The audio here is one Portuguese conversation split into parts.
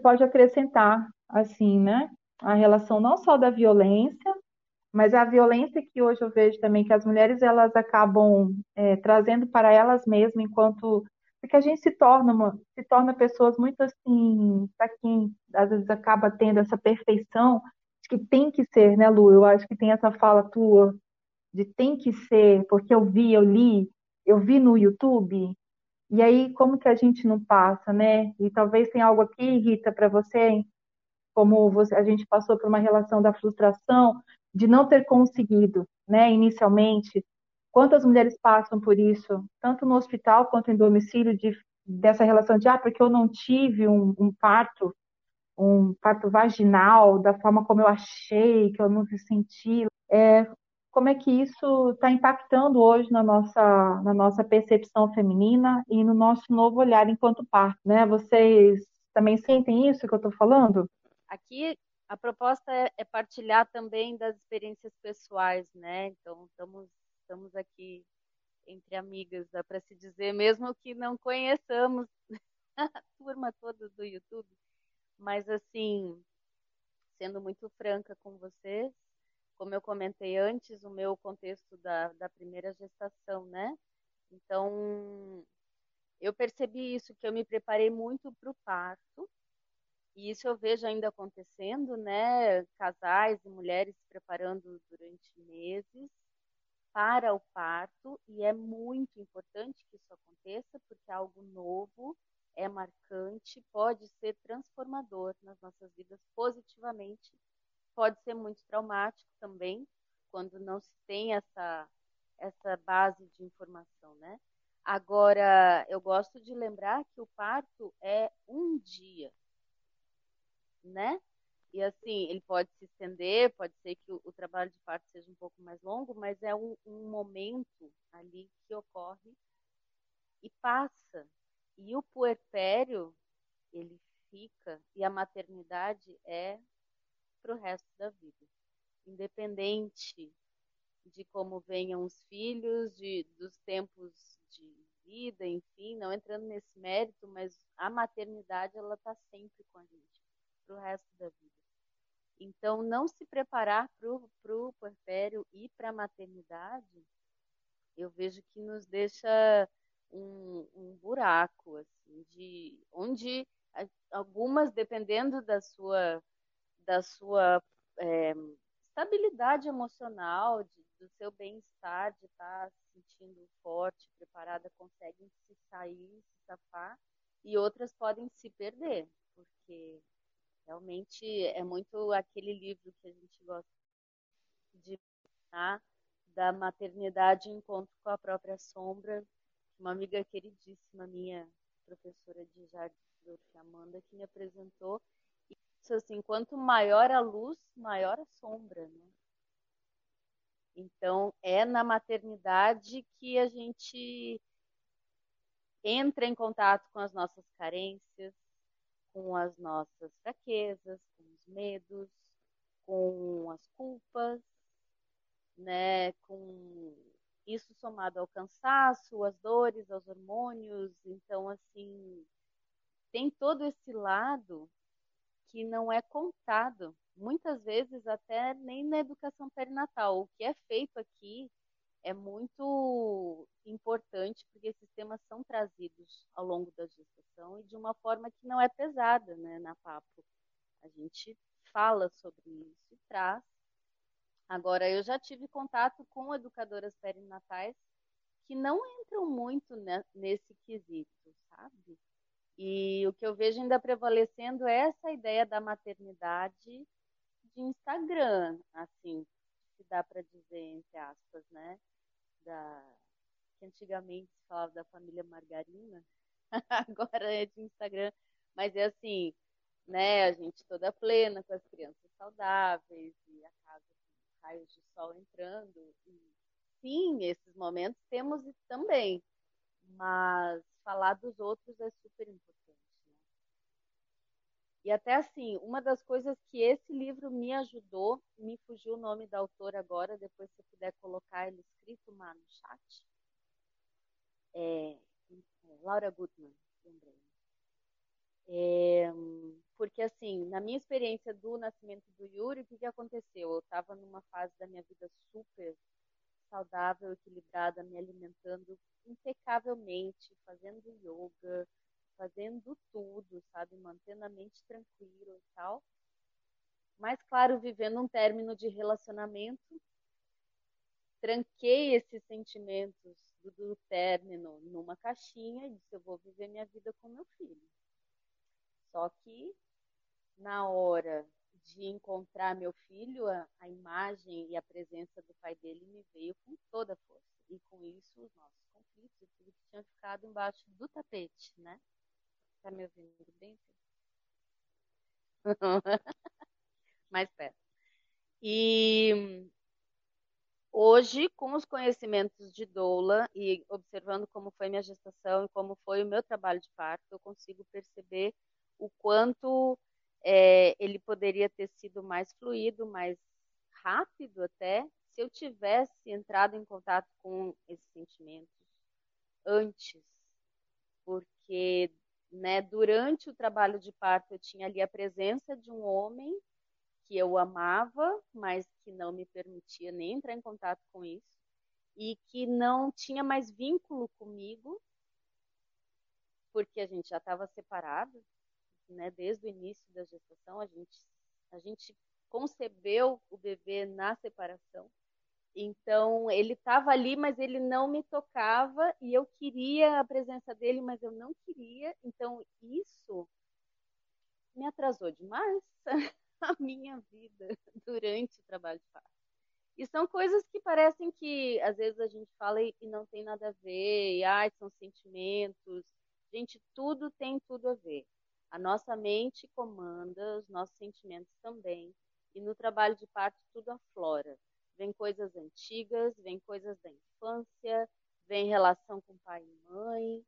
pode acrescentar, assim, né? A relação não só da violência, mas a violência que hoje eu vejo também que as mulheres elas acabam é, trazendo para elas mesmas enquanto porque a gente se torna uma, se torna pessoas muito assim para quem às vezes acaba tendo essa perfeição de que tem que ser né Lu eu acho que tem essa fala tua de tem que ser porque eu vi eu li eu vi no YouTube e aí como que a gente não passa né e talvez tenha algo aqui Rita para você como você, a gente passou por uma relação da frustração de não ter conseguido, né, inicialmente. Quantas mulheres passam por isso, tanto no hospital quanto em domicílio, de, dessa relação de, ah, porque eu não tive um, um parto, um parto vaginal, da forma como eu achei, que eu não me senti. É, como é que isso está impactando hoje na nossa, na nossa percepção feminina e no nosso novo olhar enquanto parto, né? Vocês também sentem isso que eu estou falando? Aqui a proposta é, é, partilhar também das experiências pessoais, né? Então, estamos, estamos aqui entre amigas, dá para se dizer, mesmo que não conheçamos a turma toda do YouTube, mas assim, sendo muito franca com vocês, como eu comentei antes, o meu contexto da, da primeira gestação, né? Então, eu percebi isso, que eu me preparei muito para o parto, e isso eu vejo ainda acontecendo, né? Casais e mulheres se preparando durante meses para o parto, e é muito importante que isso aconteça, porque é algo novo, é marcante, pode ser transformador nas nossas vidas positivamente, pode ser muito traumático também, quando não se tem essa, essa base de informação, né? Agora, eu gosto de lembrar que o parto é um dia, né? E assim, ele pode se estender, pode ser que o, o trabalho de parto seja um pouco mais longo, mas é um, um momento ali que ocorre e passa. E o puerpério, ele fica, e a maternidade é para o resto da vida. Independente de como venham os filhos, de, dos tempos de vida, enfim, não entrando nesse mérito, mas a maternidade, ela está sempre com a gente para o resto da vida. Então, não se preparar para o puerpério e para a maternidade, eu vejo que nos deixa um, um buraco, assim, de onde algumas, dependendo da sua, da sua é, estabilidade emocional, de, do seu bem-estar, de estar se sentindo forte, preparada, conseguem se sair, se safar, e outras podem se perder, porque Realmente é muito aquele livro que a gente gosta de tá? da maternidade encontro com a própria sombra. Uma amiga queridíssima minha, professora de jardim, Amanda, que me apresentou. Disse assim, quanto maior a luz, maior a sombra, né? Então, é na maternidade que a gente entra em contato com as nossas carências, com as nossas fraquezas, com os medos, com as culpas, né, com isso somado ao cansaço, às dores, aos hormônios, então assim, tem todo esse lado que não é contado, muitas vezes até nem na educação perinatal. O que é feito aqui é muito importante porque esses temas são trazidos ao longo da gestação e de uma forma que não é pesada, né, na papo. A gente fala sobre isso e traz. Agora, eu já tive contato com educadoras perinatais que não entram muito nesse quesito, sabe? E o que eu vejo ainda prevalecendo é essa ideia da maternidade de Instagram, assim, se dá para dizer entre aspas, né? da que antigamente se falava da família Margarina, agora é de Instagram, mas é assim, né, a gente toda plena, com as crianças saudáveis e a casa com raios de sol entrando. E, sim, esses momentos temos também, mas falar dos outros é super importante. Né? E até assim, uma das coisas que esse livro me ajudou, me fugiu o nome da autora agora, depois se puder colocar ele escrito lá no chat, é, Laura Gutman, lembrei. É, porque, assim, na minha experiência do nascimento do Yuri, o que, que aconteceu? Eu estava numa fase da minha vida super saudável, equilibrada, me alimentando impecavelmente, fazendo yoga, fazendo tudo, sabe? Mantendo a mente tranquila e tal. Mas, claro, vivendo um término de relacionamento, tranquei esses sentimentos do, do término numa caixinha e disse: eu vou viver minha vida com meu filho. Só que, na hora de encontrar meu filho, a, a, imagem e a presença do pai dele me veio com toda a força. E com isso, os nossos conflitos e tudo que tinha ficado embaixo do tapete, né? Tá me ouvindo bem? Mais perto. E hoje, com os conhecimentos de doula e observando como foi minha gestação e como foi o meu trabalho de parto, eu consigo perceber o quanto é, ele poderia ter sido mais fluido, mais rápido até, se eu tivesse entrado em contato com esses sentimentos antes, porque né, durante o trabalho de parto eu tinha ali a presença de um homem que eu amava, mas que não me permitia nem entrar em contato com isso e que não tinha mais vínculo comigo, porque a gente já estava separado, né, desde o início da gestação, a gente, a gente concebeu o bebê na separação. Então, ele estava ali, mas ele não me tocava e eu queria a presença dele, mas eu não queria. Então, isso me atrasou demais a minha vida durante o trabalho de parto. E são coisas que parecem que às vezes a gente fala e, não tem nada a ver, e são sentimentos. Gente, tudo tem tudo a ver. A nossa mente comanda, os nossos sentimentos também. E no trabalho de parto tudo aflora. Vem coisas antigas, vem coisas da infância, vem relação com pai e mãe.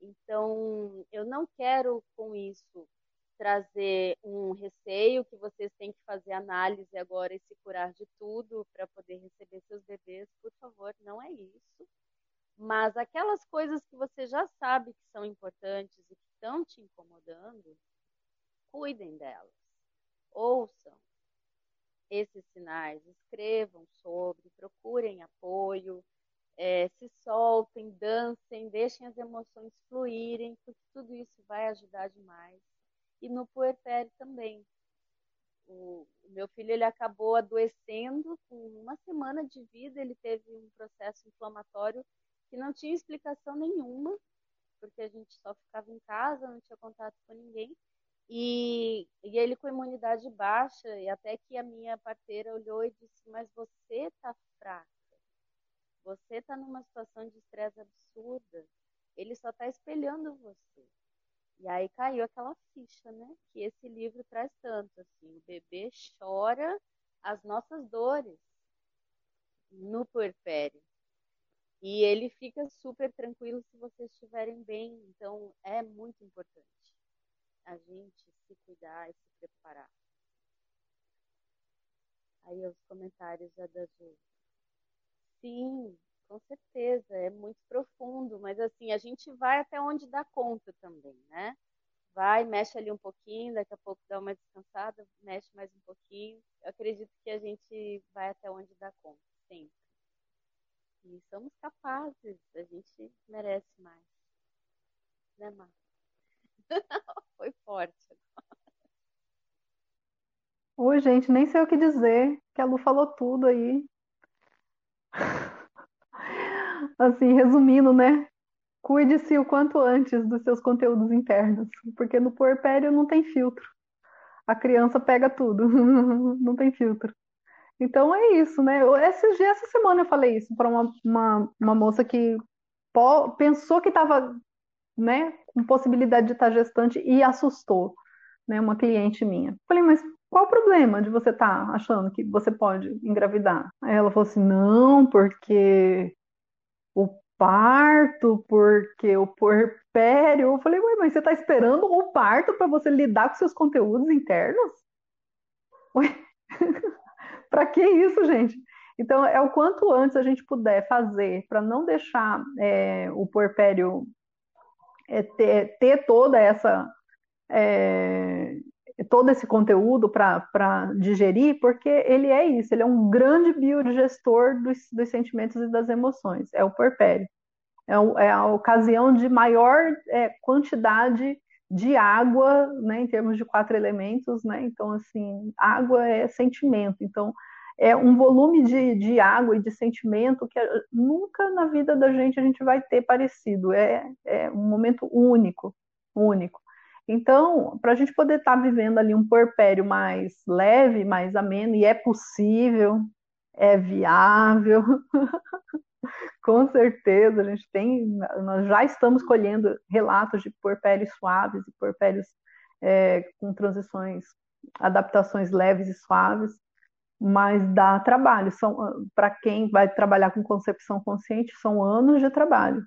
Então, eu não quero com isso trazer um receio que vocês têm que fazer análise agora e se curar de tudo para poder receber seus bebês. Por favor, não é isso. Mas aquelas coisas que você já sabe que são importantes e estão te incomodando, cuidem delas. Ouçam esses sinais, escrevam sobre, procurem apoio, é, se soltem, dancem, deixem as emoções fluírem, porque tudo isso vai ajudar demais. E no puerpério também. O, meu filho ele acabou adoecendo com uma semana de vida, ele teve um processo inflamatório que não tinha explicação nenhuma, porque a gente só ficava em casa, não tinha contato com ninguém. E, e ele com imunidade baixa, e até que a minha parteira olhou e disse: Mas você tá fraca, você tá numa situação de estresse absurda, ele só tá espelhando você. E aí caiu aquela ficha, né? Que esse livro traz tanto, assim, o bebê chora as nossas dores no puerpério. E ele fica super tranquilo se vocês estiverem bem. Então, é muito importante a gente se cuidar e se preparar. Aí os comentários já da Ju. Sim, com certeza, é muito profundo, mas assim, a gente vai até onde dá conta também, né? Vai, mexe ali um pouquinho, daqui a pouco dá uma descansada, mexe mais um pouquinho. Eu acredito que a gente vai até onde dá conta, sempre. E somos capazes, a gente merece mais. Né, Mar? Foi forte. Oi, gente, nem sei o que dizer, que a Lu falou tudo aí. Assim, resumindo, né? Cuide-se o quanto antes dos seus conteúdos internos, porque no puerpério não tem filtro. A criança pega tudo, não tem filtro. Então é isso, né? Essa semana eu falei isso para uma, uma, uma moça que pensou que estava né, com possibilidade de estar gestante e assustou, né, uma cliente minha. Falei, mas qual o problema de você estar tá achando que você pode engravidar? Aí ela falou assim, não, porque o parto, porque o puerpério. Eu falei, ué, mas você está esperando o parto para você lidar com seus conteúdos internos? Ué? para que isso, gente? Então, é o quanto antes a gente puder fazer para não deixar é, o puerpério é, ter, ter, toda essa é, todo esse conteúdo para digerir, porque ele é isso, ele é um grande biodigestor dos, dos sentimentos e das emoções, é o porpério. É, é a ocasião de maior é, quantidade de água, né, em termos de quatro elementos, né? Então, assim, água é sentimento. Então, é um volume de, de água e de sentimento que nunca na vida da gente a gente vai ter parecido. É, é um momento único, único. Então, para a gente poder estar tá vivendo ali um porpério mais leve, mais ameno, e é possível, é viável, com certeza, a gente tem, nós já estamos colhendo relatos de porpérios suaves e porpérios é, com transições, adaptações leves e suaves, mas dá trabalho. São para quem vai trabalhar com concepção consciente, são anos de trabalho,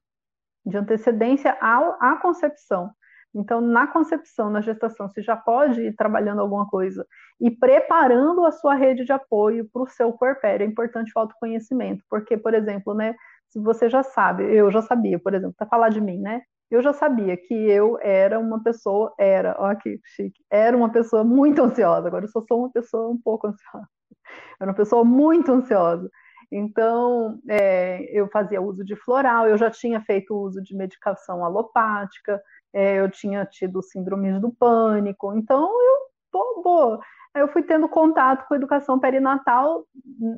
de antecedência à, à concepção. Então, na concepção, na gestação, você já pode ir trabalhando alguma coisa e preparando a sua rede de apoio para o seu puerpério. É importante o autoconhecimento, porque, por exemplo, né, se você já sabe, eu já sabia, por exemplo, para falar de mim, né? Eu já sabia que eu era uma pessoa, era, ó que chique, era uma pessoa muito ansiosa, agora eu só sou uma pessoa um pouco ansiosa. Era uma pessoa muito ansiosa. Então, é, eu fazia uso de floral, eu já tinha feito uso de medicação alopática, é, eu tinha tido síndromes do pânico, então eu, pô, pô, eu fui tendo contato com educação perinatal,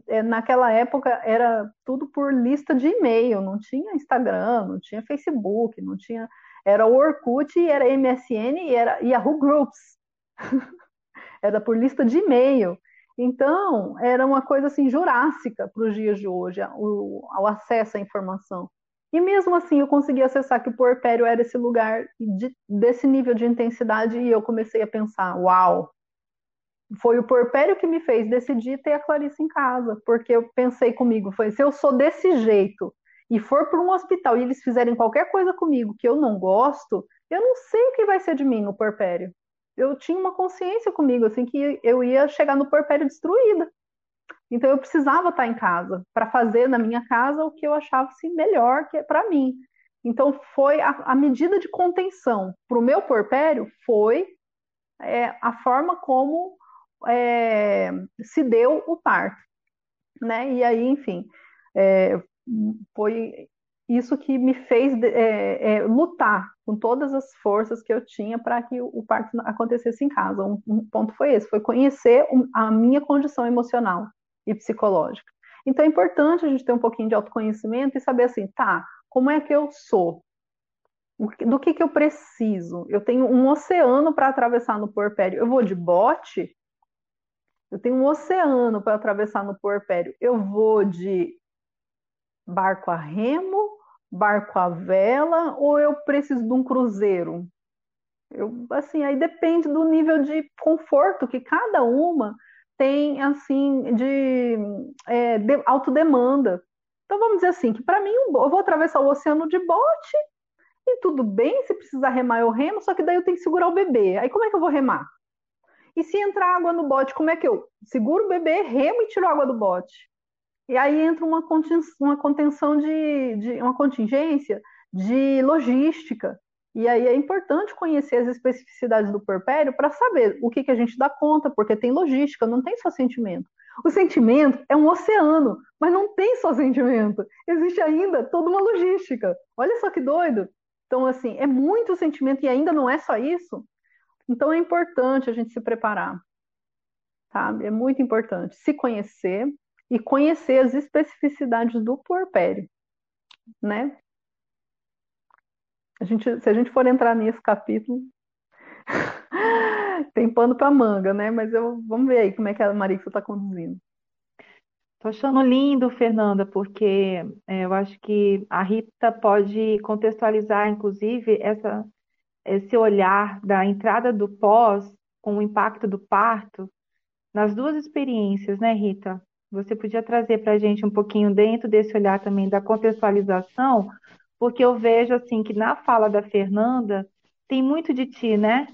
é, naquela época era tudo por lista de e-mail, não tinha Instagram, não tinha Facebook, não tinha, era o Orkut, era MSN e era Yahoo Groups, era por lista de e-mail, então, era uma coisa assim jurássica para os dias de hoje, o, o, acesso à informação. E mesmo assim eu consegui acessar que o puerpério era esse lugar de, desse nível de intensidade e eu comecei a pensar, uau, foi o puerpério que me fez decidir ter a Clarice em casa, porque eu pensei comigo, foi se eu sou desse jeito e for para um hospital e eles fizerem qualquer coisa comigo que eu não gosto, eu não sei o que vai ser de mim no puerpério. Eu tinha uma consciência comigo, assim, que eu ia chegar no puerpério destruída. Então eu precisava estar em casa para fazer na minha casa o que eu achava assim, melhor que para mim. Então foi a, a, medida de contenção para o meu porpério foi é, a forma como é, se deu o parto, né? E aí, enfim, é, foi isso que me fez é, é, lutar com todas as forças que eu tinha para que o parto acontecesse em casa. Um, um ponto foi esse, foi conhecer a minha condição emocional e psicológica. Então é importante a gente ter um pouquinho de autoconhecimento e saber assim, tá, como é que eu sou? Do que, que eu preciso? Eu tenho um oceano para atravessar no porpério. Eu vou de bote? Eu tenho um oceano para atravessar no porpério. Eu vou de barco a remo, barco a vela, ou eu preciso de um cruzeiro? Eu, assim, aí depende do nível de conforto que cada uma tem assim de, é, de autodemanda. Então vamos dizer assim, que para mim eu vou atravessar o oceano de bote e tudo bem, se precisar remar eu remo, só que daí eu tenho que segurar o bebê. Aí como é que eu vou remar? E se entrar água no bote, como é que eu seguro o bebê, remo e tiro água do bote? E aí entra uma, uma contenção de, de uma contingência de logística. E aí é importante conhecer as especificidades do porpério para saber o que, que a gente dá conta, porque tem logística, não tem só sentimento. O sentimento é um oceano, mas não tem só sentimento. Existe ainda toda uma logística. Olha só que doido. Então, assim, é muito sentimento e ainda não é só isso. Então, é importante a gente se preparar. Sabe? É muito importante se conhecer e conhecer as especificidades do puerpério, né? A gente, se a gente for entrar nesse capítulo, tem pano para manga, né? Mas eu, vamos ver aí como é que a Marisa está conduzindo. Tô achando lindo, Fernanda, porque é, eu acho que a Rita pode contextualizar, inclusive, essa, esse olhar da entrada do pós com o impacto do parto nas duas experiências, né, Rita? Você podia trazer para a gente um pouquinho dentro desse olhar também da contextualização porque eu vejo assim que na fala da Fernanda tem muito de ti, né?